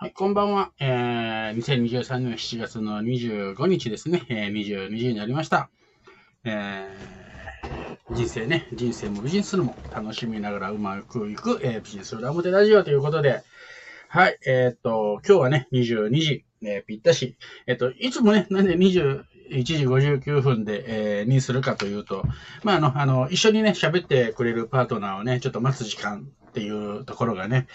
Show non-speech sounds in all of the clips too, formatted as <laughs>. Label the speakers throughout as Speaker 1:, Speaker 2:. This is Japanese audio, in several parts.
Speaker 1: はい、こんばんは。えー、2023年7月の25日ですね。えー、22時になりました。えー、人生ね、人生も無事にするも楽しみながらうまくいく、えー、ビジネス裏表ラジオということで、はい、えー、っと、今日はね、22時、えー、ぴったし。えー、っと、いつもね、なんで20 1時59分で、えー、にするかというと、まあ、あの、あの、一緒にね、喋ってくれるパートナーをね、ちょっと待つ時間っていうところがね、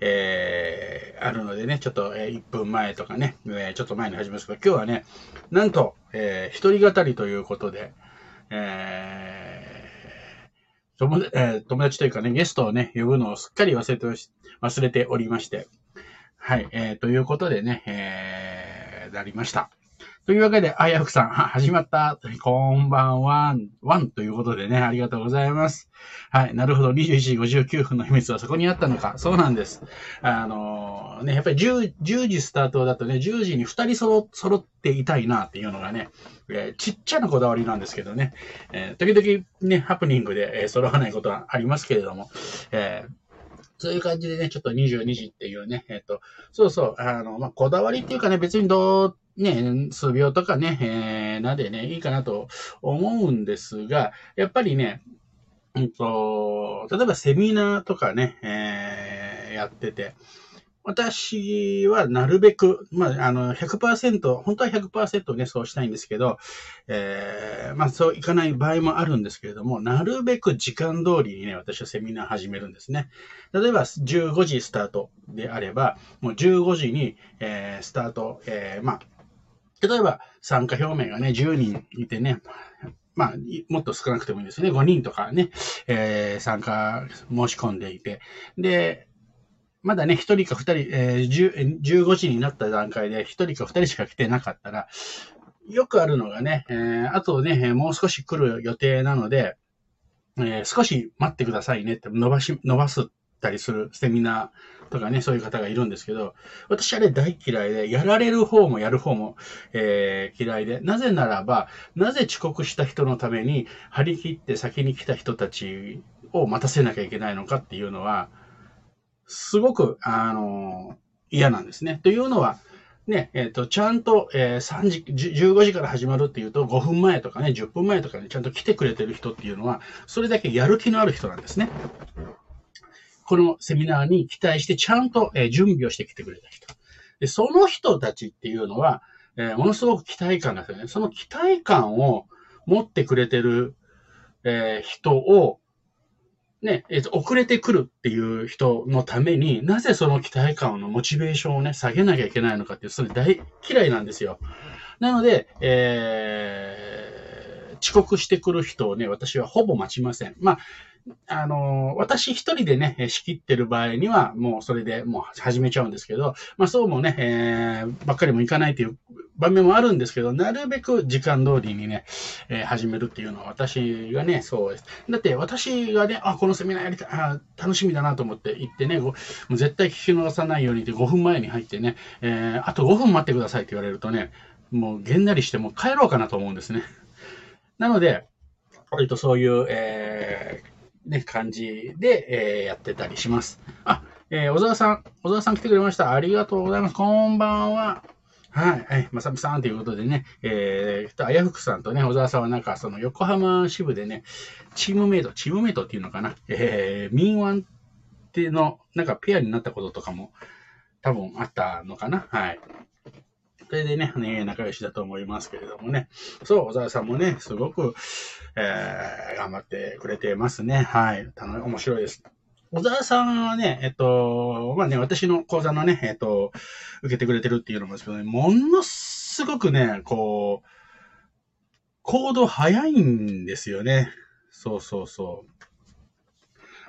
Speaker 1: えー、あるのでね、ちょっと、えー、1分前とかね、えー、ちょっと前に始めますけど、今日はね、なんと、えー、一人語りということで、えー、友えー、友達というかね、ゲストをね、呼ぶのをすっかり忘れて、忘れておりまして、はい、えー、ということでね、えー、なりました。というわけで、あやふくさん、始まった。こんばんは。ワンということでね、ありがとうございます。はい。なるほど。21時59分の秘密はそこにあったのか。そうなんです。あのー、ね、やっぱり 10, 10時スタートだとね、10時に2人揃揃っていたいなっていうのがね、えー、ちっちゃなこだわりなんですけどね、えー、時々ね、ハプニングで、え揃わないことはありますけれども、えそういう感じでね、ちょっと22時っていうね、えっ、と、そうそう、あの、まあ、こだわりっていうかね、別にどう、ね、数秒とかね、えー、なんでね、いいかなと思うんですが、やっぱりね、うんと、例えばセミナーとかね、えー、やってて、私はなるべく、まあ、あの、100%、本当は100%ね、そうしたいんですけど、えー、まあ、そういかない場合もあるんですけれども、なるべく時間通りにね、私はセミナー始めるんですね。例えば、15時スタートであれば、もう15時に、えー、スタート、えー、まあ、例えば、参加表明がね、10人いてね、まあ、もっと少なくてもいいですね。5人とかね、えー、参加申し込んでいて。で、まだね、一人か二人、えー、15時になった段階で一人か二人しか来てなかったら、よくあるのがね、えー、あとね、もう少し来る予定なので、えー、少し待ってくださいねって伸ばし、伸ばすたりするセミナーとかね、そういう方がいるんですけど、私あれ大嫌いで、やられる方もやる方も、えー、嫌いで、なぜならば、なぜ遅刻した人のために張り切って先に来た人たちを待たせなきゃいけないのかっていうのは、すごく、あの、嫌なんですね。というのは、ね、えっ、ー、と、ちゃんと、えー、3時、15時から始まるっていうと、5分前とかね、10分前とかに、ね、ちゃんと来てくれてる人っていうのは、それだけやる気のある人なんですね。このセミナーに期待して、ちゃんと、え、準備をしてきてくれた人。で、その人たちっていうのは、え、ものすごく期待感がすよね。その期待感を持ってくれてる、え、人を、ね、えっ、と、遅れてくるっていう人のために、なぜその期待感のモチベーションをね、下げなきゃいけないのかっていう、それ大嫌いなんですよ。なので、えー、遅刻してくる人をね、私はほぼ待ちません。まあ、あの、私一人でね、仕切ってる場合には、もうそれでもう始めちゃうんですけど、まあそうもね、えー、ばっかりもいかないという場面もあるんですけど、なるべく時間通りにね、えー、始めるっていうのは私がね、そうです。だって私がね、あ、このセミナーやりたい、あ、楽しみだなと思って行ってね、もう絶対聞き逃さないようにって5分前に入ってね、えー、あと5分待ってくださいって言われるとね、もうげんなりしてもう帰ろうかなと思うんですね。なので、割とそういう、えー、ね、感じで、えー、やってたりします。あ、えー、小沢さん、小沢さん来てくれました。ありがとうございます。こんばんは。はい、はい、まさみさんということでね、えー、あやふくさんとね、小沢さんはなんか、その横浜支部でね、チームメイト、チームメイトっていうのかな、えー、民腕っての、なんかペアになったこととかも多分あったのかな。はい。それでね、ね、仲良しだと思いますけれどもね。そう、小沢さんもね、すごく、えー、頑張ってくれてますね。はい。面白いです。小沢さんはね、えっと、まあね、私の講座のね、えっと、受けてくれてるっていうのもですけどね、ものすごくね、こう、行動早いんですよね。そうそうそ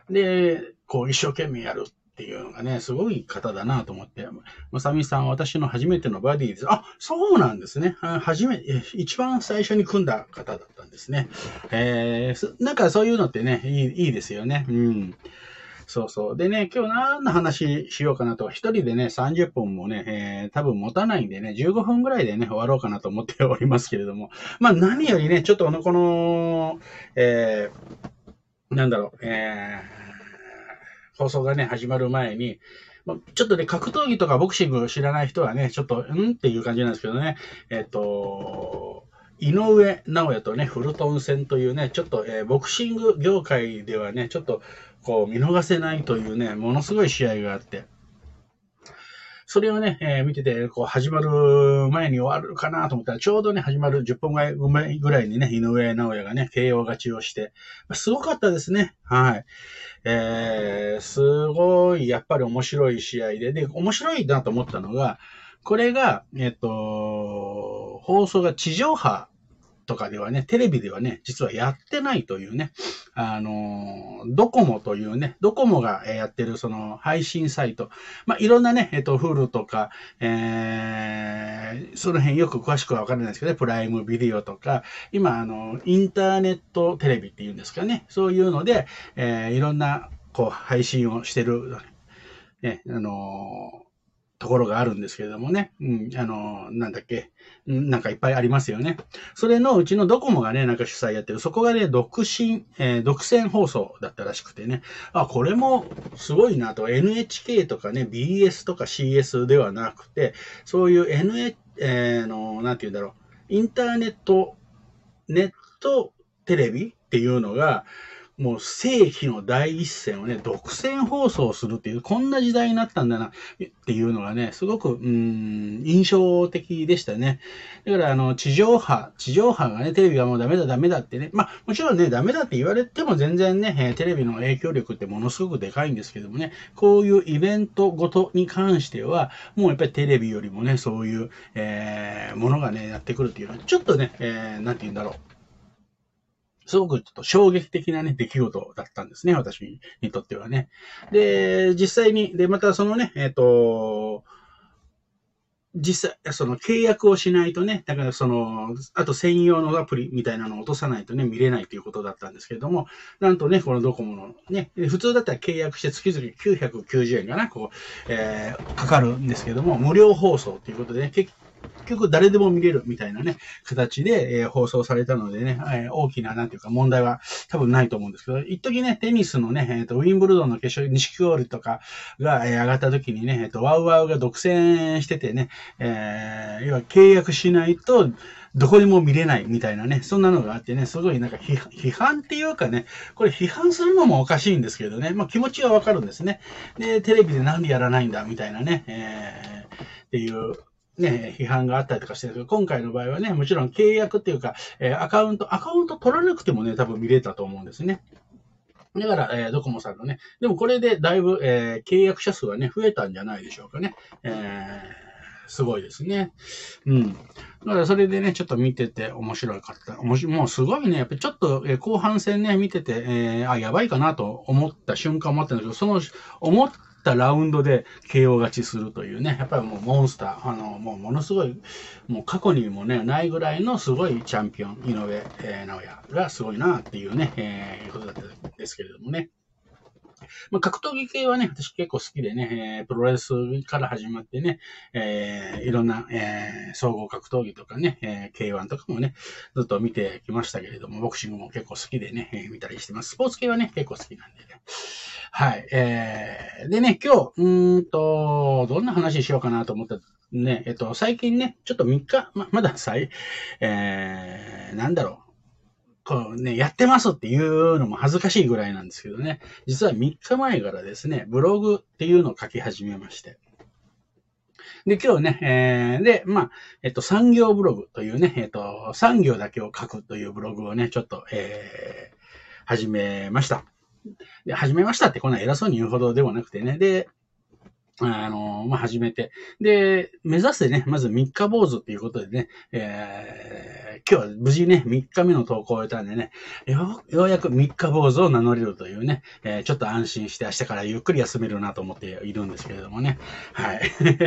Speaker 1: う。で、こう一生懸命やるっっていうのがね、すごい方だなと思って、まさみさん、私の初めてのバディです。あ、そうなんですね。初め、一番最初に組んだ方だったんですね。えー、なんかそういうのってね、いいいいですよね。うん。そうそう。でね、今日何の話しようかなと、一人でね、30分もね、えー、多分持たないんでね、15分ぐらいでね、終わろうかなと思っておりますけれども。まあ何よりね、ちょっとこの、えー、なんだろう、えー、放送がね、始まる前に、ちょっとね、格闘技とかボクシングを知らない人はね、ちょっと、んっていう感じなんですけどね、えっ、と、井上直也とね、フルトン戦というね、ちょっと、えー、ボクシング業界ではね、ちょっと、こう、見逃せないというね、ものすごい試合があって、それをね、えー、見てて、こう、始まる前に終わるかなと思ったら、ちょうどね、始まる10分前ぐらいにね、井上直也がね、慶応勝ちをして、すごかったですね。はい。えー、すごい、やっぱり面白い試合で、で、面白いなと思ったのが、これが、えっと、放送が地上波とかではね、テレビではね、実はやってないというね、あの、ドコモというね、ドコモがやってるその配信サイト、まあ、いろんなね、えっと、フルとか、えー、その辺よく詳しくはわからないですけどね、プライムビデオとか、今、あの、インターネットテレビっていうんですかね、そういうので、えー、いろんな、こう、配信をしてる、ね、あのところがあるんですけれどもね。うん、あの、なんだっけ。なんかいっぱいありますよね。それのうちのドコモがね、なんか主催やってる。そこがね、独身、えー、独占放送だったらしくてね。あ、これもすごいなと。NHK とかね、BS とか CS ではなくて、そういう NH、えー、の、なんて言うんだろう。インターネット、ネットテレビっていうのが、もう世紀の第一線をね、独占放送するっていう、こんな時代になったんだな、っていうのがね、すごく、うん、印象的でしたね。だから、あの、地上波、地上波がね、テレビがもうダメだ、ダメだってね、まあ、もちろんね、ダメだって言われても全然ね、テレビの影響力ってものすごくでかいんですけどもね、こういうイベントごとに関しては、もうやっぱりテレビよりもね、そういう、えー、ものがね、やってくるっていうのは、ちょっとね、えー、なんて言うんだろう。すごくちょっと衝撃的なね、出来事だったんですね、私にとってはね。で、実際に、で、またそのね、えっ、ー、と、実際、その契約をしないとね、だからその、あと専用のアプリみたいなのを落とさないとね、見れないということだったんですけれども、なんとね、このドコモのね、普通だったら契約して月々990円かな、こう、えー、かかるんですけども、無料放送ということでね、結結局誰でも見れるみたいなね、形で、えー、放送されたのでね、えー、大きな、なんていうか問題は多分ないと思うんですけど、一時ね、テニスのね、えっ、ー、と、ウィンブルドンの決勝、錦織とかが、え、上がった時にね、えっ、ー、と、ワウワウが独占しててね、えー、要は契約しないと、どこでも見れないみたいなね、そんなのがあってね、すごいなんか批判っていうかね、これ批判するのもおかしいんですけどね、まあ気持ちはわかるんですね。で、テレビでなんでやらないんだみたいなね、えー、っていうね、批判があったりとかしてるけど、今回の場合はね、もちろん契約っていうか、え、アカウント、アカウント取らなくてもね、多分見れたと思うんですね。だから、えー、ドコモさんのね、でもこれでだいぶ、えー、契約者数がね、増えたんじゃないでしょうかね。えー、すごいですね。うん。だからそれでね、ちょっと見てて面白かった。面白もうすごいね、やっぱちょっと、え、後半戦ね、見てて、えー、あ、やばいかなと思った瞬間もあったんだけど、その、思っったラウンドで KO 勝ちするというね、やっぱりもうモンスター、あの、もうものすごい、もう過去にもね、ないぐらいのすごいチャンピオン、井上、えー、直也がすごいなっていうね、えー、ことだったんですけれどもね。まあ、格闘技系はね、私結構好きでね、えー、プロレスから始まってね、えー、いろんな、えー、総合格闘技とかね、えー、K1 とかもね、ずっと見てきましたけれども、ボクシングも結構好きでね、えー、見たりしてます。スポーツ系はね、結構好きなんでね。はい。えー、でね、今日、うんと、どんな話しようかなと思ったね、えっと、最近ね、ちょっと3日、ま、まだ最、えー、なんだろう。こうね、やってますっていうのも恥ずかしいぐらいなんですけどね。実は3日前からですね、ブログっていうのを書き始めまして。で、今日ね、えー、で、まあ、えっと、産業ブログというね、えっと、産業だけを書くというブログをね、ちょっと、えー、始めました。で、始めましたってこんな偉そうに言うほどではなくてね。で、あの、まあ、始めて。で、目指してね、まず3日坊主っていうことでね、えー、今日は無事ね、3日目の投稿を終えたんでね、よようやく3日坊主を名乗れるというね、えー、ちょっと安心して明日からゆっくり休めるなと思っているんですけれどもね。はい。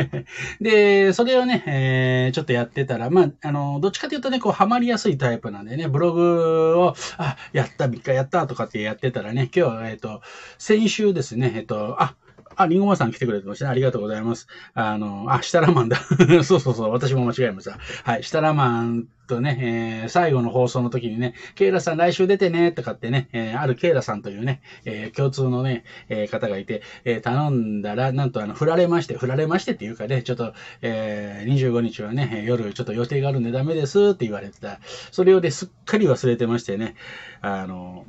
Speaker 1: <laughs> で、それをね、えー、ちょっとやってたら、まあ、あの、どっちかというとね、こう、ハマりやすいタイプなんでね、ブログを、あ、やった、3日やったとかってやってたらね、今日は、えっ、と、先週ですね、えっ、と、あ、あ、リンゴマさん来てくれてましたね。ありがとうございます。あの、あ、シタラマンだ。<laughs> そうそうそう。私も間違えました。はい。シタラマンとね、えー、最後の放送の時にね、ケイラさん来週出てね、とかってね、えー、あるケイラさんというね、えー、共通のね、えー、方がいて、えー、頼んだら、なんとあの、振られまして、振られましてっていうかね、ちょっと、えー、25日はね、夜ちょっと予定があるんでダメですって言われてた。それをですっかり忘れてましてね、あの、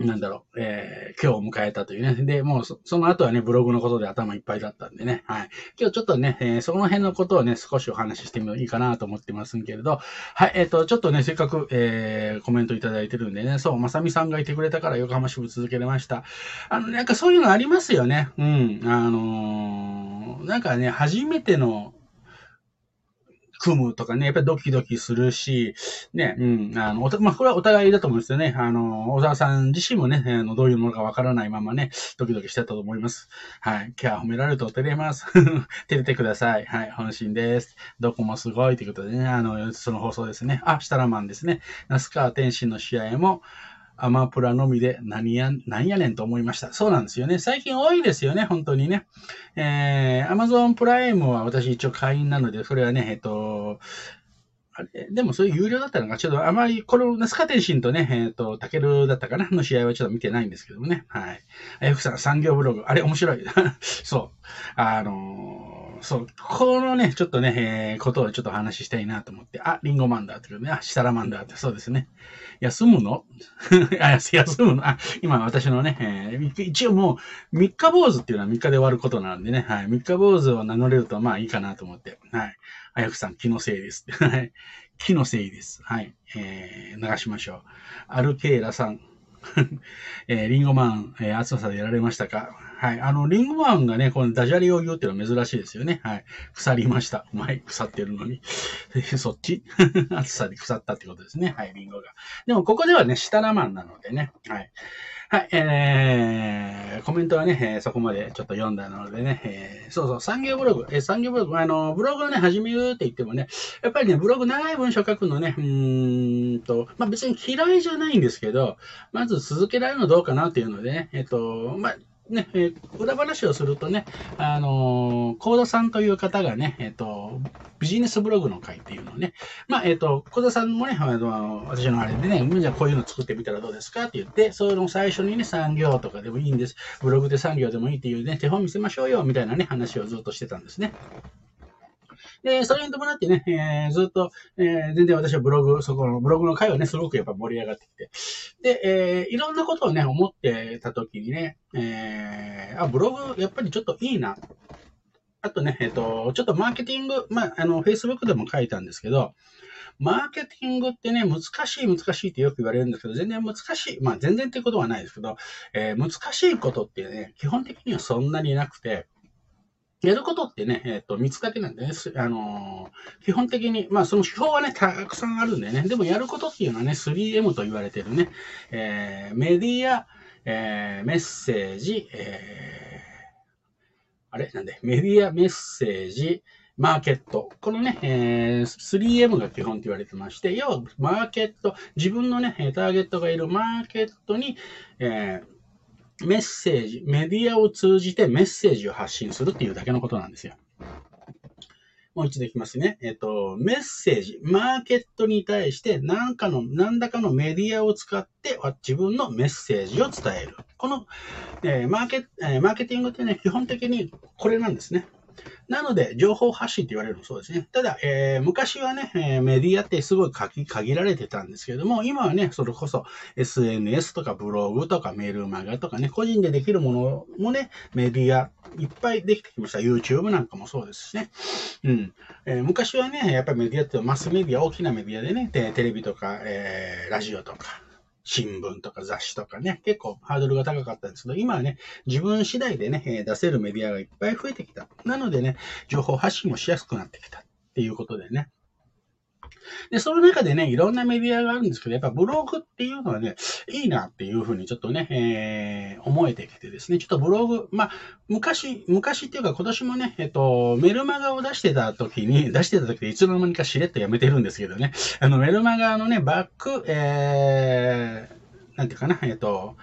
Speaker 1: なんだろう、えー、今日を迎えたというね。で、もうそ、の後はね、ブログのことで頭いっぱいだったんでね。はい。今日ちょっとね、えー、その辺のことをね、少しお話ししてもいいかなと思ってますけれど、はい、えっ、ー、と、ちょっとね、せっかく、えー、コメントいただいてるんでね、そう、まさみさんがいてくれたから横浜支部続けれました。あの、なんかそういうのありますよね。うん。あのー、なんかね、初めての、組むとかね、やっぱりドキドキするし、ね、うん、あの、おた、まあ、これはお互いだと思うんですよね。あの、小沢さん自身もね、あの、どういうものかわからないままね、ドキドキしてたと思います。はい。今日は褒められると照れます。<laughs> 照れてください。はい。本心です。どこもすごいということでね、あの、その放送ですね。あ、シタラマンですね。那須川天心の試合も、アマプラのみで何や、何やねんと思いました。そうなんですよね。最近多いですよね、本当にね。えー、アマゾンプライムは私一応会員なので、それはね、えっと、あれ、でもそれ有料だったのか、ちょっとあまり、このナスカテンシンとね、えっ、ー、と、タケルだったかなの試合はちょっと見てないんですけどもね。はい。あやふさん、産業ブログ。あれ面白い。<laughs> そう。あのー、そう、このね、ちょっとね、えー、ことをちょっと話したいなと思って。あ、リンゴマンダーっていうね、あ、シタラマンダーって、そうですね。休むの？<laughs> あ、休むの？あ、今私のね、えー、一応もう、三日坊主っていうのは三日で終わることなんでね、はい。三日坊主を名乗れるとまあいいかなと思って。はい。あやふさん、気のせいです。はい。気のせいです。はい。えー、流しましょう。アルケーラさん。<laughs> えー、リンゴマン、えー、暑さでやられましたか？はい。あの、リンゴマンがね、このダジャレを言うっていうのは珍しいですよね。はい。腐りました。うまい。腐ってるのに。<laughs> そっち？<laughs> 暑さで腐ったってことですね。はい、リンゴが。でも、ここではね、下ラマンなのでね。はい。はい、えー、コメントはね、えー、そこまでちょっと読んだのでね、えー、そうそう、産業ブログ、えー、産業ブログ、あの、ブログをね、始めるって言ってもね、やっぱりね、ブログ長い文章書くのね、うーんと、まあ、別に嫌いじゃないんですけど、まず続けられるのどうかなっていうのでね、えっ、と、まあ、ね、えー、裏話をするとね、あのー、コードさんという方がね、えっ、ー、と、ビジネスブログの会っていうのをね、まあ、えっ、ー、と、コードさんもね、あの、私のあれでね、じゃあこういうの作ってみたらどうですかって言って、その最初にね、産業とかでもいいんです。ブログで産業でもいいっていうね、手本見せましょうよ、みたいなね、話をずっとしてたんですね。で、それに伴ってね、えー、ずっと、えー、全然私はブログ、そこのブログの会はね、すごくやっぱ盛り上がってきて。で、えー、いろんなことをね、思ってた時にね、えー、あ、ブログ、やっぱりちょっといいな。あとね、えっ、ー、と、ちょっとマーケティング、まあ、あの、Facebook でも書いたんですけど、マーケティングってね、難しい難しいってよく言われるんですけど、全然難しい。まあ全然ってことはないですけど、えー、難しいことってね、基本的にはそんなになくて、やることってね、えっ、ー、と、見つかけなんでね、あのー、基本的に、まあ、その手法はね、たくさんあるんでね、でもやることっていうのはね、3M と言われてるね、えー、メディア、えー、メッセージ、えー、あれ？なんで、メディア、メッセージ、マーケット。このね、えー、3M が基本と言われてまして、要は、マーケット、自分のね、ターゲットがいるマーケットに、えー、メッセージ、メディアを通じてメッセージを発信するっていうだけのことなんですよ。もう一度いきますね。えっと、メッセージ、マーケットに対して何かの、何らかのメディアを使って自分のメッセージを伝える。この、えー、マーケ、えー、マーケティングってね、基本的にこれなんですね。なので、情報発信って言われるのそうですね。ただ、えー、昔はね、え、メディアってすごい限られてたんですけれども、今はね、それこそ SNS とかブログとかメールマガとかね、個人でできるものもね、メディアいっぱいできてきました。YouTube なんかもそうですしね。うん。えー、昔はね、やっぱりメディアってマスメディア、大きなメディアでね、テレビとか、えー、ラジオとか、新聞とか雑誌とかね、結構ハードルが高かったんですけど、今はね、自分次第でね、出せるメディアがいっぱい増えてきた。なのでね、情報発信もしやすくなってきたっていうことでね、で、その中でね、いろんなメディアがあるんですけど、やっぱブログっていうのはね、いいなっていうふうにちょっとね、えー、思えてきてですね、ちょっとブログ、まあ、昔、昔っていうか今年もね、えっと、メルマガを出してた時に、<laughs> 出してた時でいつの間にかしれっとやめてるんですけどね、あの、メルマガのね、バック、えー、なんていうかな、えっと、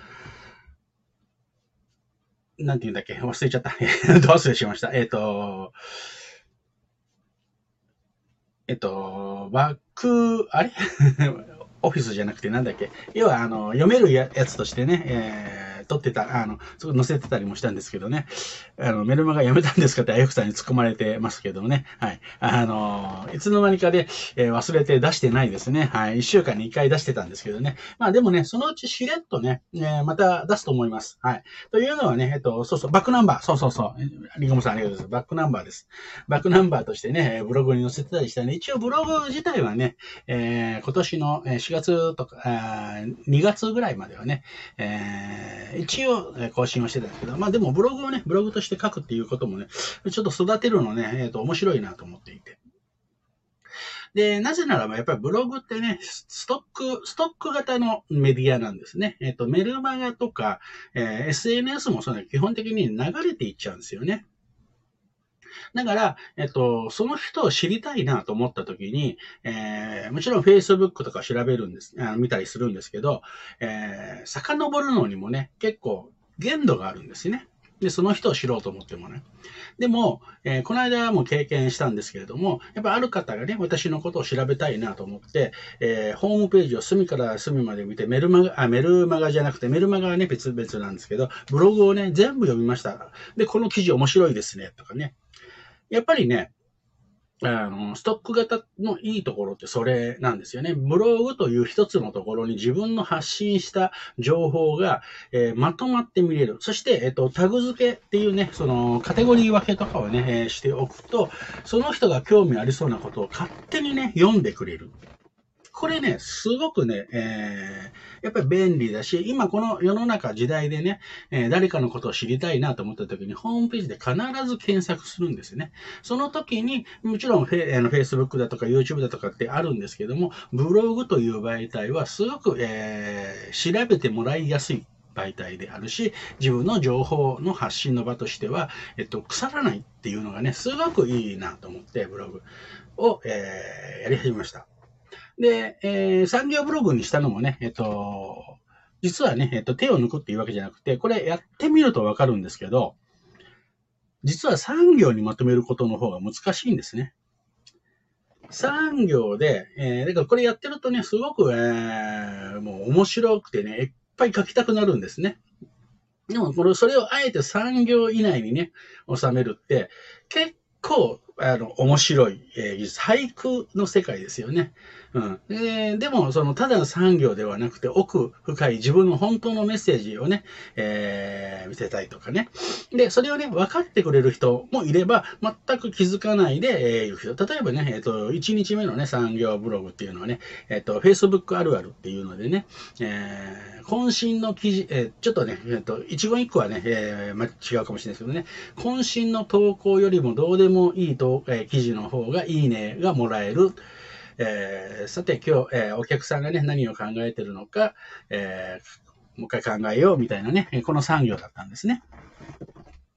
Speaker 1: なんて言うんだっけ忘れちゃった。<laughs> ど忘れしました。えっ、と、えっと、バック、あれ？<laughs> オフィスじゃなくてなんだっけ？要は、あの、読めるやつとしてね、えー撮ってた、あの、載せてたりもしたんですけどね。あの、メルマガやめたんですかってあやふさんに突っ込まれてますけどね。はい。あの、いつの間にかで、えー、忘れて出してないですね。はい。一週間に一回出してたんですけどね。まあでもね、そのうちしれっとね、えー、また出すと思います。はい。というのはね、えっと、そうそう、バックナンバー。そうそうそう。リンゴムさんありがとうございます。バックナンバーです。バックナンバーとしてね、ブログに載せてたりしたね。一応ブログ自体はね、えー、今年の4月とか、2月ぐらいまではね、えー、一応え更新をしてたんですけど、まあでもブログをね、ブログとして書くっていうこともね、ちょっと育てるのね、えっ、ー、と、面白いなと思っていて。で、なぜならば、やっぱりブログってね、ストック、ストック型のメディアなんですね。えっ、ー、と、メルマガとか、えー、SNS もその基本的に流れていっちゃうんですよね。だから、えっと、その人を知りたいなと思った時に、えー、もちろん Facebook とか調べるんです、あ見たりするんですけど、えー、遡るのにもね、結構限度があるんですね。で、その人を知ろうと思ってもね。でも、えー、この間も経験したんですけれども、やっぱある方がね、私のことを調べたいなと思って、えー、ホームページを隅から隅まで見て、メルマガ、あ、メルマガじゃなくて、メルマガはね、別々なんですけど、ブログをね、全部読みました。で、この記事面白いですね、とかね。やっぱりね、あの、ストック型のいいところってそれなんですよね。ブログという一つのところに自分の発信した情報が、えー、まとまって見れる。そして、えっ、と、タグ付けっていうね、そのカテゴリー分けとかをね、えー、しておくと、その人が興味ありそうなことを勝手にね、読んでくれる。これね、すごくね、えー、やっぱり便利だし、今この世の中時代でね、えー、誰かのことを知りたいなと思った時に、ホームページで必ず検索するんですよね。その時に、もちろんフェ、あの Facebook だとか YouTube だとかってあるんですけども、ブログという媒体はすごく、えー、調べてもらいやすい媒体であるし、自分の情報の発信の場としては、えっと、腐らないっていうのがね、すごくいいなと思って、ブログを、えー、やり始めました。で、えー、産業ブログにしたのもね、えっと、実はね、えっと、手を抜くっていうわけじゃなくて、これやってみるとわかるんですけど、実は産業にまとめることの方が難しいんですね。産業で、えー、だからこれやってるとね、すごく、えー、もう面白くてね、いっぱい書きたくなるんですね。でも、これ、それをあえて産業以内にね、収めるって、結構、あの、面白い、えー、技術。俳句の世界ですよね。うん。えー、でも、その、ただの産業ではなくて、奥深い自分の本当のメッセージをね、えー、見せたいとかね。で、それをね、分かってくれる人もいれば、全く気づかないで、えー、いる人。例えばね、えっ、ー、と、1日目のね、産業ブログっていうのはね、えっ、ー、と、Facebook あるあるっていうのでね、えー、渾身の記事、えー、ちょっとね、えっ、ー、と、一言一句はね、えー、ま、違うかもしれないですけどね、渾身の投稿よりもどうでもいいと、えー、記事の方がいいねがもらえる。えー、さて今日、えー、お客さんがね、何を考えてるのか、えー、もう一回考えようみたいなね、この産業だったんですね。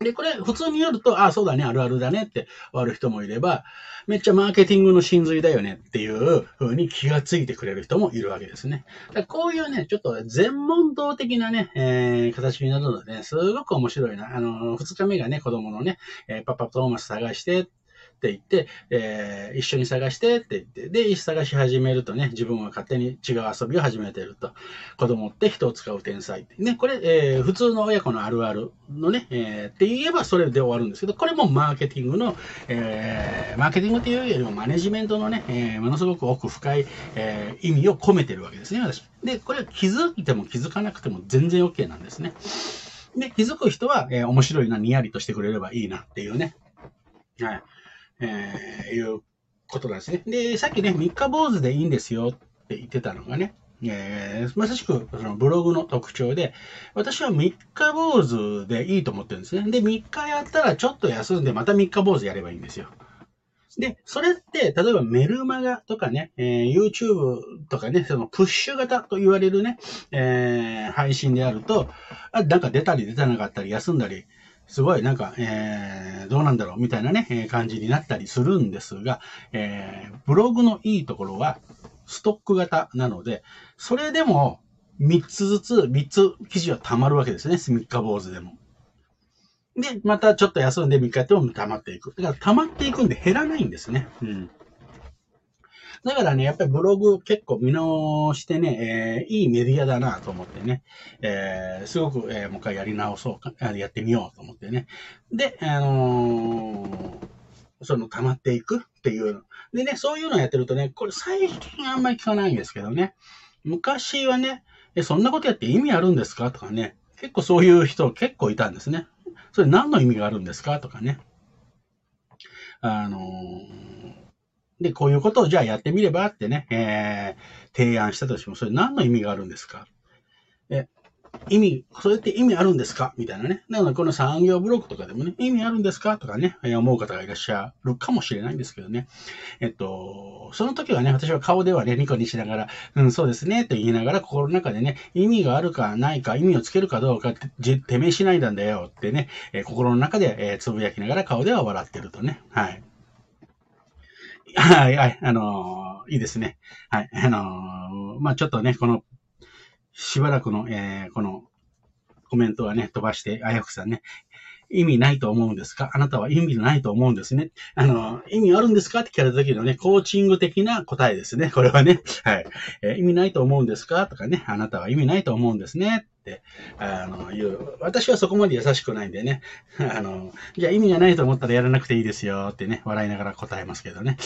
Speaker 1: で、これ、普通によると、ああ、そうだね、あるあるだねって終わる人もいれば、めっちゃマーケティングの真髄だよねっていう風に気がついてくれる人もいるわけですね。だこういうね、ちょっと全問答的なね、えー、形になるのでね、すごく面白いな。あの、二日目がね、子供のね、えー、パパトーマス探して、って言って、えー、一緒に探してって言って、で、探し始めるとね、自分は勝手に違う遊びを始めてると。子供って人を使う天才って。ね、これ、えー、普通の親子のあるあるのね、えー、って言えばそれで終わるんですけど、これもマーケティングの、えー、マーケティングっていうよりもマネジメントのね、えー、ものすごく奥深い、えー、意味を込めてるわけですね、私。で、これは気づいても気づかなくても全然 OK なんですね。で、気づく人は、えー、面白いな、にやりとしてくれればいいなっていうね。はい。えー、いうことなんですね。で、さっきね、三日坊主でいいんですよって言ってたのがね、えー、まさしくそのブログの特徴で、私は三日坊主でいいと思ってるんですね。で、三日やったらちょっと休んでまた三日坊主やればいいんですよ。で、それって、例えばメルマガとかね、えー、YouTube とかね、そのプッシュ型と言われるね、えー、配信であると、あなんか出たり出たなかったり休んだり、すごいなんか、えー、どうなんだろうみたいなね、え感じになったりするんですが、えー、ブログのいいところは、ストック型なので、それでも3つずつ、3つ記事は溜まるわけですね。3日坊主でも。で、またちょっと休んで3日やっても溜まっていく。だから溜まっていくんで減らないんですね。うん。だからね、やっぱりブログ結構見直してね、えー、いいメディアだなと思ってね、えー、すごく、えー、もう一回やり直そうか、やってみようと思ってね。で、あのー、その溜まっていくっていう。でね、そういうのやってるとね、これ最近あんまり聞かないんですけどね。昔はね、え、そんなことやって意味あるんですかとかね、結構そういう人結構いたんですね。それ何の意味があるんですかとかね。あのー、で、こういうことをじゃあやってみればってね、えー、提案したとしても、それ何の意味があるんですか？え、意味、それって意味あるんですか？みたいなね。なので、この産業ブロックとかでもね、意味あるんですか？とかね、思う方がいらっしゃるかもしれないんですけどね。えっと、その時はね、私は顔ではね、ニコニしながら、うん、そうですね、と言いながら、心の中でね、意味があるかないか、意味をつけるかどうかって、てめえしないだんだよってね、え、心の中で、え、つぶやきながら顔では笑ってるとね。はい。はい、はい、あのー、いいですね。はい、あのー、まあ、ちょっとね、このしばらくの、えー、このコメントはね、飛ばして、あやふさんね、意味ないと思うんですか？あなたは意味ないと思うんですね。あの、意味あるんですか？って聞かれた時のね、コーチング的な答えですね。これはね。はい。えー、意味ないと思うんですか？とかね、あなたは意味ないと思うんですね。って、あの、言う。私はそこまで優しくないんでね。<laughs> あの、じゃあ意味がないと思ったらやらなくていいですよってね、笑いながら答えますけどね。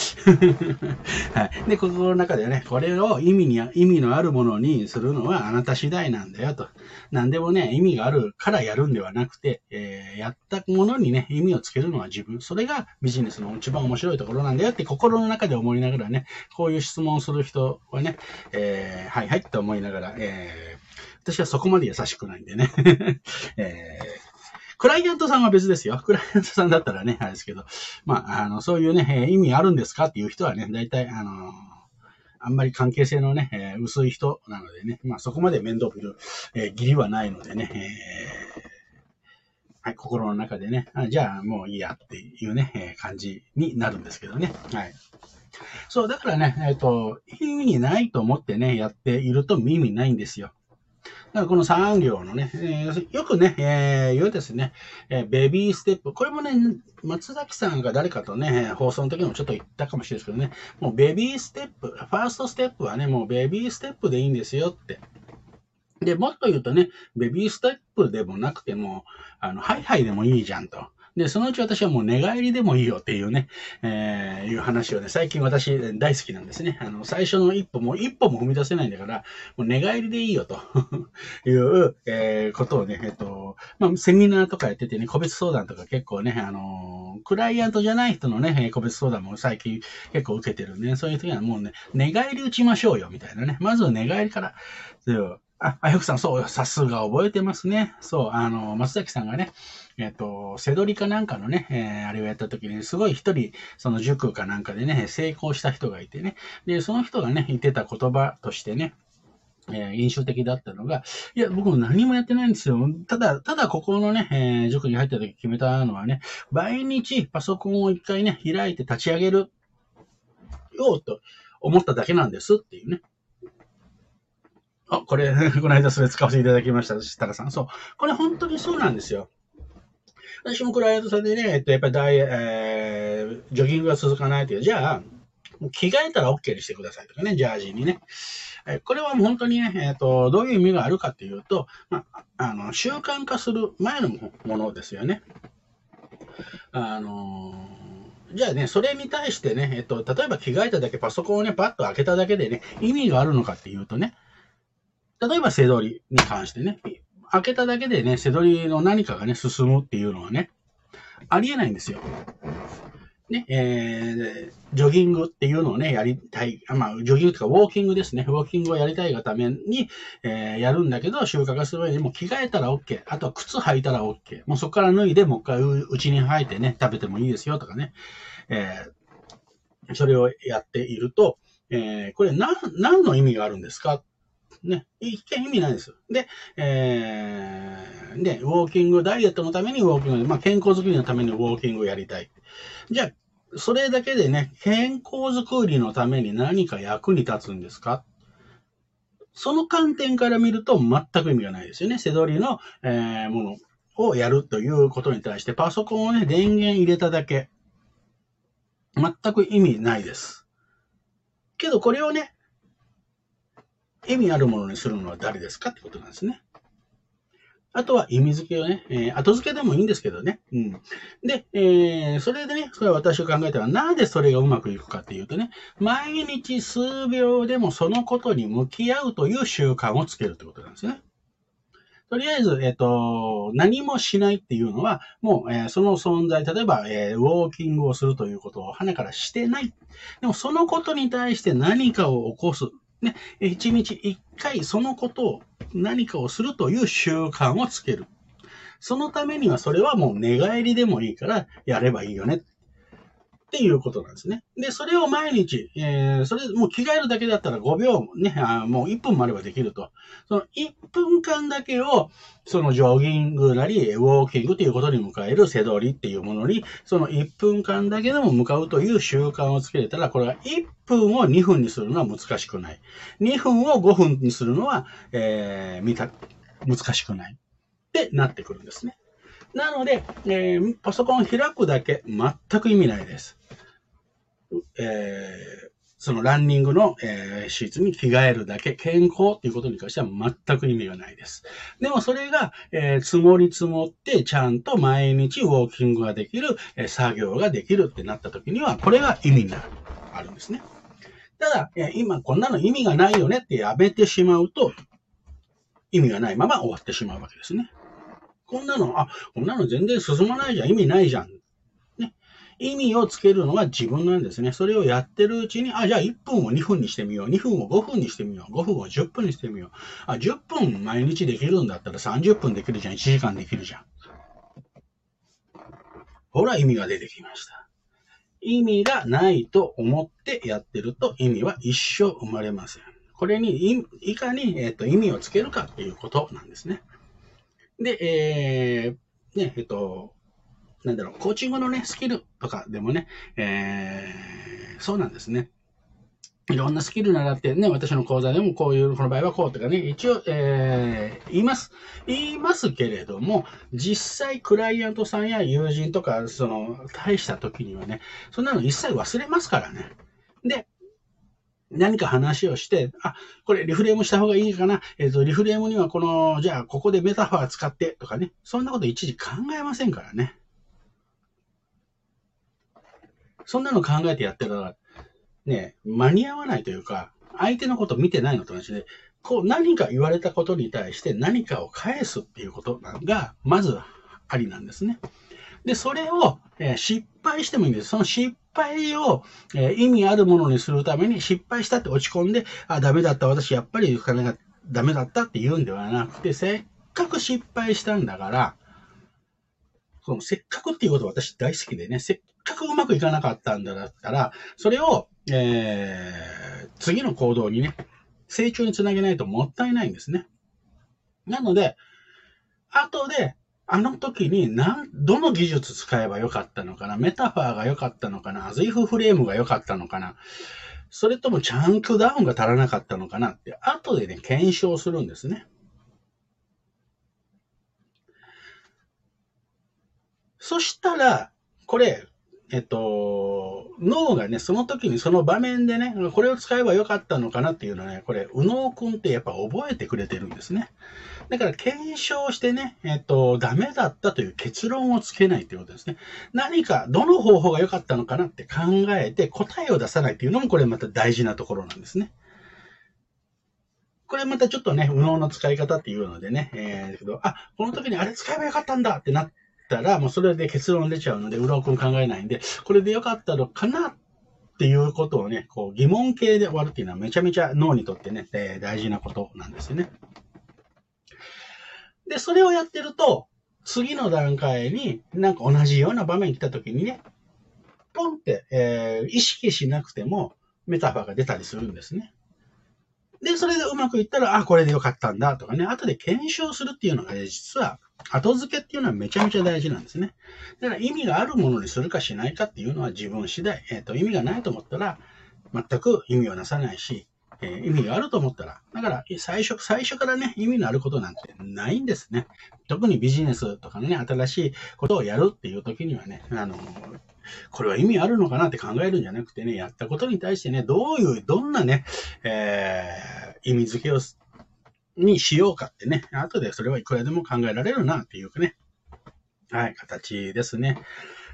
Speaker 1: <laughs> はい。で、心の中でね、これを意味に、意味のあるものにするのはあなた次第なんだよと。何でもね、意味があるからやるんではなくて、えー、やったものにね、意味をつけるのは自分。それがビジネスの一番面白いところなんだよって心の中で思いながらね、こういう質問する人はね、えー、はいはいって思いながら、えー私はそこまで優しくないんでね。<laughs> えークライアントさんは別ですよ。クライアントさんだったらね、あれですけど、まあ、あの、そういうね、意味あるんですかっていう人はね、大体、あの、あんまり関係性のね、えー、薄い人なのでね、まあそこまで面倒見る、えー、義理はないのでね、えー、はい、心の中でね、あじゃあもういいやっていうね、えー、感じになるんですけどね。はい。そう、だからね、えっ、ー、と、意味ないと思ってね、やっていると意味ないんですよ。だからこの3行のね、えー、よくね、えー、言うですね、えー、ベビーステップ。これもね、松崎さんが誰かとね、放送の時もちょっと言ったかもしれないですけどね、もうベビーステップ、ファーストステップはね、もうベビーステップでいいんですよって。で、もっと言うとね、ベビーステップでもなくても、あの、ハイハイでもいいじゃんと。で、そのうち私はもう寝返りでもいいよっていうね、えー、いう話をね、最近私大好きなんですね。あの、最初の一歩も一歩も踏み出せないんだから、もう寝返りでいいよと <laughs> いう、えー、ことをね、えっと、まあ、セミナーとかやっててね、個別相談とか結構ね、あのクライアントじゃない人のね、個別相談も最近結構受けてるんで、そういう時はもうね、寝返り打ちましょうよ、みたいなね。まずは寝返りから、あ、あやくさん、そう、さすが覚えてますね。そう、あの、松崎さんがね、えっ、と、セドリかなんかのね、えー、あれをやった時に、すごい一人、その塾かなんかでね、成功した人がいてね、で、その人がね、言ってた言葉としてね、えー、印象的だったのが、いや、僕も何もやってないんですよ。ただ、ただここのね、えー、塾に入った時決めたのはね、毎日パソコンを一回ね、開いて立ち上げるようと思っただけなんですっていうね。あ、これ、<laughs> この間それ使わせていただきました、設楽さん。そう。これ本当にそうなんですよ。私もクライアントさんでね、えっと、やっぱりダイ、えー、ジョギングが続かないという、じゃあ、着替えたら OK にしてくださいとかね、ジャージにね。えこれは本当にね、えっ、と、どういう意味があるかっていうと、まあ、あの、習慣化する前のものですよね。あのー、じゃあね、それに対してね、えっ、と、例えば着替えただけ、パソコンをね、パッと開けただけでね、意味があるのかっていうとね、例えば背取りに関してね、開けただけでね、背取りの何かがね、進むっていうのはね、ありえないんですよ。ね、えー、ジョギングっていうのをね、やりたい。まあ、ジョギングとかウォーキングですね。ウォーキングをやりたいがために、えー、やるんだけど、習慣化する上にもう着替えたら OK。あとは靴履いたら OK。もうそこから脱いで、もう一回うちに履いてね、食べてもいいですよとかね。えー、それをやっていると、えー、これ何、何の意味があるんですかね、一見意味ないです。で、えー、で、ウォーキング、ダイエットのためにウォーキング、まあ、健康づくりのためにウォーキングをやりたい。じゃあ、それだけでね、健康づくりのために何か役に立つんですか？その観点から見ると全く意味がないですよね。セドリの、えー、ものをやるということに対して、パソコンをね、電源入れただけ、全く意味ないです。けどこれをね、意味あるものにするのは誰ですかってことなんですね。あとは意味付けをね、えー、後付けでもいいんですけどね。うん。で、えー、それでね、それは私が考えたのは、なぜそれがうまくいくかっていうとね、毎日数秒でもそのことに向き合うという習慣をつけるってことなんですね。とりあえず、えっ、ー、と、何もしないっていうのは、もう、えー、その存在、例えば、えー、ウォーキングをするということを花からしてない。でも、そのことに対して何かを起こす。ね、一日一回そのことを何かをするという習慣をつける。そのためにはそれはもう寝返りでもいいからやればいいよね。っっていうことなんですね。で、それを毎日、えー、それ、もう着替えるだけだったら5秒ね、あもう1分もあればできると。その1分間だけを、そのジョギングなり、ウォーキングということに迎える背取りっていうものに、その1分間だけでも向かうという習慣をつけれたら、これが1分を2分にするのは難しくない。2分を5分にするのは、えー、見た、難しくない。ってなってくるんですね。なので、えー、パソコン開くだけ全く意味ないです。えー、そのランニングの、えー、シーツに着替えるだけ、健康っていうことに関しては全く意味がないです。でもそれが、えー、積もり積もって、ちゃんと毎日ウォーキングができる、えー、作業ができるってなった時には、これが意味になる、あるんですね。ただ、え今こんなの意味がないよねってやめてしまうと、意味がないまま終わってしまうわけですね。こんなの、あ、こんなの全然進まないじゃん、意味ないじゃん。ね。意味をつけるのは自分なんですね。それをやってるうちに、あ、じゃあ1分を2分にしてみよう。2分を5分にしてみよう。5分を10分にしてみよう。あ、10分毎日できるんだったら30分できるじゃん。1時間できるじゃん。ほら、意味が出てきました。意味がないと思ってやってると意味は一生生まれません。これにいかに、えーと意味をつけるかっていうことなんですね。で、えー、ね、えっと、なんだろう、コーチングのね、スキルとかでもね、えー、そうなんですね。いろんなスキル習ってね、私の講座でもこういう、この場合はこうとかね、一応、えー、言います。言いますけれども、実際クライアントさんや友人とか、その、大した時にはね、そんなの一切忘れますからね。で、何か話をして、あ、これリフレームした方がいいかな。えっ、ー、と、リフレームにはこの、じゃあここでメタファー使ってとかね。そんなこと一時考えませんからね。そんなの考えてやってたら、ね、間に合わないというか、相手のこと見てないのと同じで、こう何か言われたことに対して何かを返すっていうことが、まずありなんですね。で、それを、えー、失敗してもいいんです。その失敗敗を、え、意味あるものにするために失敗したって落ち込んで、あ、ダメだった、私やっぱり金がダメだったって言うんではなくて、せっかく失敗したんだから、そのせっかくっていうこと私大好きでね、せっかくうまくいかなかったんだったら、それを、えー、次の行動にね、成長につなげないともったいないんですね。なので、後であの時になん、どの技術使えばよかったのかな？メタファーがよかったのかな？アズイフフレームがよかったのかな？それともチャンクダウンが足らなかったのかなって、後でね、検証するんですね。そしたら、これ、えっと、脳がね、その時にその場面でね、これを使えばよかったのかなっていうのはね、これ、右脳くんってやっぱ覚えてくれてるんですね。だから検証してね、えっと、ダメだったという結論をつけないということですね。何か、どの方法が良かったのかなって考えて答えを出さないっていうのもこれまた大事なところなんですね。これまたちょっとね、右脳の使い方っていうのでね、えー、けど、あ、この時にあれ使えばよかったんだってなったら、もうそれで結論出ちゃうので、右脳くん考えないんで、これでよかったのかなっていうことをね、こう疑問形で終わるっていうのはめちゃめちゃ脳にとってね、えー、大事なことなんですよね。で、それをやってると、次の段階になんか同じような場面に来た時にね、ポンって、えー、意識しなくてもメタファーが出たりするんですね。で、それでうまくいったら、あ、これでよかったんだとかね、後で検証するっていうのが、ね、実は、後付けっていうのはめちゃめちゃ大事なんですね。だから意味があるものにするかしないかっていうのは自分次第。えっ、ー、と、意味がないと思ったら、全く意味をなさないし、えー、意味があると思ったら、だから最初、最初からね、意味のあることなんてないんですね。特にビジネスとかね、新しいことをやるっていう時にはね、あの、これは意味あるのかなって考えるんじゃなくてね、やったことに対してね、どういう、どんなね、えー、意味付けを、にしようかってね、後でそれはいくらでも考えられるなっていうかね、はい、形ですね。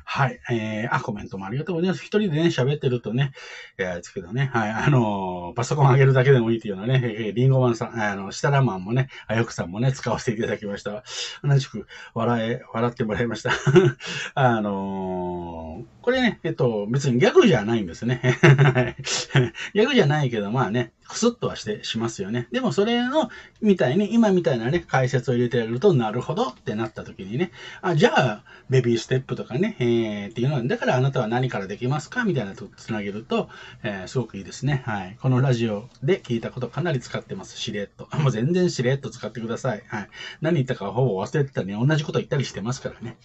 Speaker 1: はい。えー、あ、コメントもありがとうございます。一人でね、喋ってるとね、いや、ですけどね、はい、あのー、パソコン上げるだけでもいいっていうのはね、えー、リンゴマンさん、あの、シタラマンもね、あよくさんもね、使わせていただきました。同じく、笑え、笑ってもらいました。<laughs> あのー、これね、えっと、別にギャグじゃないんですね。<laughs> ギャグじゃないけど、まあね、クスッとはしてしますよね。でもそれの、みたいに、今みたいなね、解説を入れてやると、なるほどってなった時にね、あ、じゃあ、ベビーステップとかね、えー、っていうのは、だからあなたは何からできますか？みたいなとつなげると、えー、すごくいいですね。はい。このラジオで聞いたことかなり使ってます。しれっと。<laughs> もう全然しれっと使ってください。はい。何言ったかほぼ忘れてた、ね、同じこと言ったりしてますからね。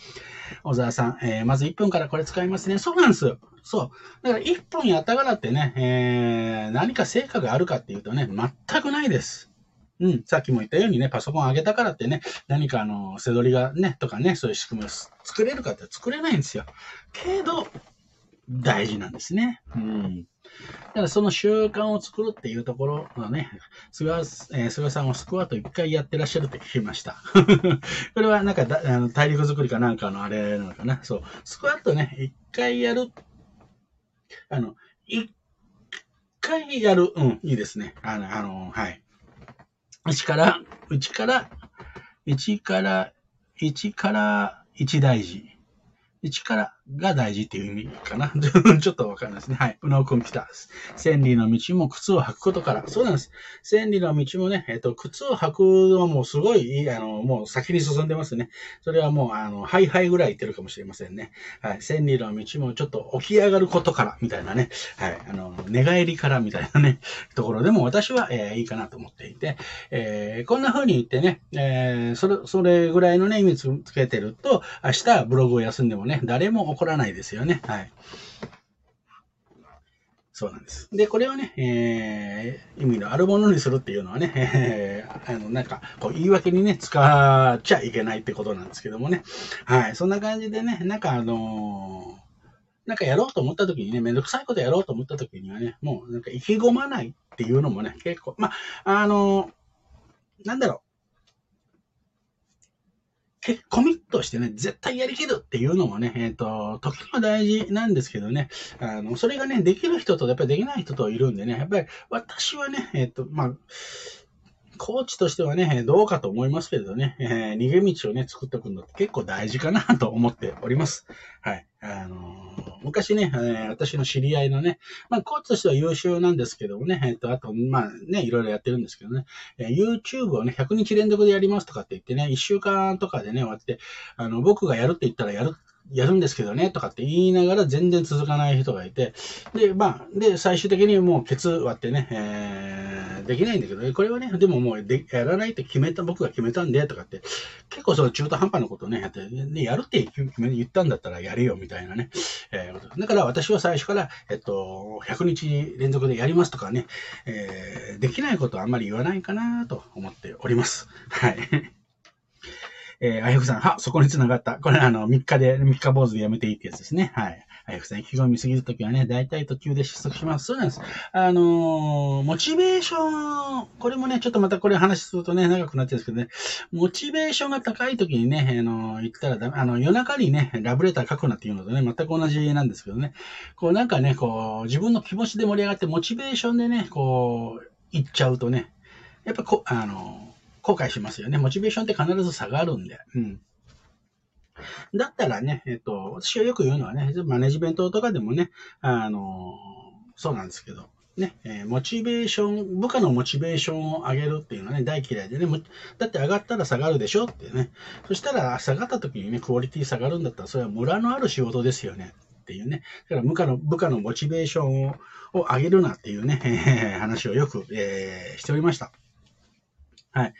Speaker 1: 小沢さん、えー、まず1分からこれ使いますね。そうなんですよ。そう。だから1分やったからってね、えー、何か成果があるかっていうとね、全くないです。うん。さっきも言ったようにね、パソコン上げたからってね、何かあの、せどりがね、とかね、そういう仕組みを作れるかって作れないんですよ。けど、大事なんですね。うん。だからその習慣を作るっていうところのね、菅,、えー、菅さんはスクワット一回やってらっしゃるって聞きました。<laughs> これはなんかだあの大陸作りかなんかのあれなのかな。そう。スクワットね、一回やる。あの、一回やる。うん、いいですね。あの、あの、はい。1から、1から、1から、1から1大事。1からが大事っていう意味かな。<laughs> ちょっとわかんないですね。はい。うなおくん来た。千里の道も靴を履くことから。そうなんです。千里の道もね、えっ、と、靴を履くのはもうすごい、あの、もう先に進んでますね。それはもう、あの、ハイハイぐらい言ってるかもしれませんね。はい。千里の道もちょっと起き上がることから、みたいなね。はい。あの、寝返りからみたいなね、<laughs> ところでも私は、えー、いいかなと思っていて、えー、こんな風に言ってね、えー、それ、それぐらいのね、意味つけてると、明日ブログを休んでもね、誰も怒らないですよね。はい。そうなんです。で、これをね、えー、意味のあるものにするっていうのはね、<laughs> え、あの、なんか、こう、言い訳にね、使っちゃいけないってことなんですけどもね。はい。そんな感じでね、なんかあのー、なんかやろうと思った時にね、めんどくさいことやろうと思った時にはね、もうなんか意気込まないっていうのもね、結構、まあ、あの、なんだろう。コミットしてね、絶対やりきるっていうのもね、えっ、ー、と、時には大事なんですけどね、あの、それがね、できる人とやっぱりできない人といるんでね、やっぱり私はね、えっ、ー、と、まあ、コーチとしてはね、どうかと思いますけどね、えー、逃げ道をね、作っておくのって結構大事かなと思っております。はい。あのー、昔ね、えー、私の知り合いのね、まあ、コーチとしては優秀なんですけどもね、えっ、と、あと、まあね、いろいろやってるんですけどね、え YouTube をね、100日連続でやりますとかって言ってね、1週間とかでね、終わって、あの、僕がやるって言ったらやるやるんですけどね、とかって言いながら全然続かない人がいて、で、まあ、で、最終的にもうケツ割ってね、えー、できないんだけど、これはね、でももうでやらないって決めた、僕が決めたんで、とかって、結構その中途半端なことをね、やって、ね、やるって言ったんだったらやれよ、みたいなね。えー、だから私は最初から、えっと、100日連続でやりますとかね、えー、できないことはあんまり言わないかなと思っております。はい。えー、あやふさん、は、そこに繋がった。これあの、3日で、3日坊主でやめていいってやつですね。はい。あやふさん、意気込みすぎるときはね、大体途中で失速します。そうなんです。あのー、モチベーション、これもね、ちょっとまたこれ話するとね、長くなってるんですけどね、モチベーションが高いときにね、あのー、言ったらダメ、あの、夜中にね、ラブレター書くなっていうのとね、全く同じなんですけどね、こうなんかね、こう、自分の気持ちで盛り上がって、モチベーションでね、こう、行っちゃうとね、やっぱこ、あのー後悔しますよね。モチベーションって必ず下がるんで。うん。だったらね、えっと、私はよく言うのはね、マネジメントとかでもね、あの、そうなんですけど、ね、えー、モチベーション、部下のモチベーションを上げるっていうのはね、大嫌いでね、だって上がったら下がるでしょってね。そしたら下がった時にね、クオリティ下がるんだったら、それはムラのある仕事ですよね。っていうね。だから部下の、部下のモチベーションをを上げるなっていうね、<laughs> 話をよく、えー、しておりました。はい。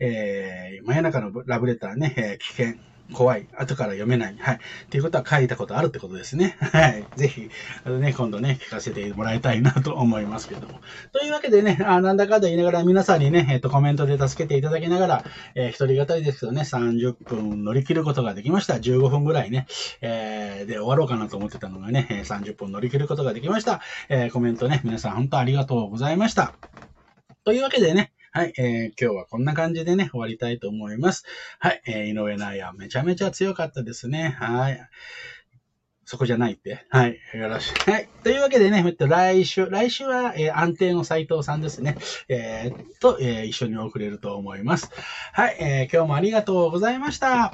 Speaker 1: えー、真夜中のラブレターね、えー、危険。怖い。後から読めない。はい。っていうことは書いたことあるってことですね。はい。ぜひ、あのね、今度ね、聞かせてもらいたいなと思いますけども。というわけでね、あなんだかんだ言いながら皆さんにね、えっ、と、コメントで助けていただきながら、えー、一人語りですけどね、30分乗り切ることができました。15分ぐらいね、えー、で終わろうかなと思ってたのがね、30分乗り切ることができました。えー、コメントね、皆さん本当ありがとうございました。というわけでね、はい、えー、今日はこんな感じでね、終わりたいと思います。はい、えー、井上内野めちゃめちゃ強かったですね。はい。そこじゃないって。はい。よろしく。はい。というわけでね、来週、来週は、えー、安定の斎藤さんですね。えー、と、えー、一緒に送れると思います。はい。えー、今日もありがとうございました。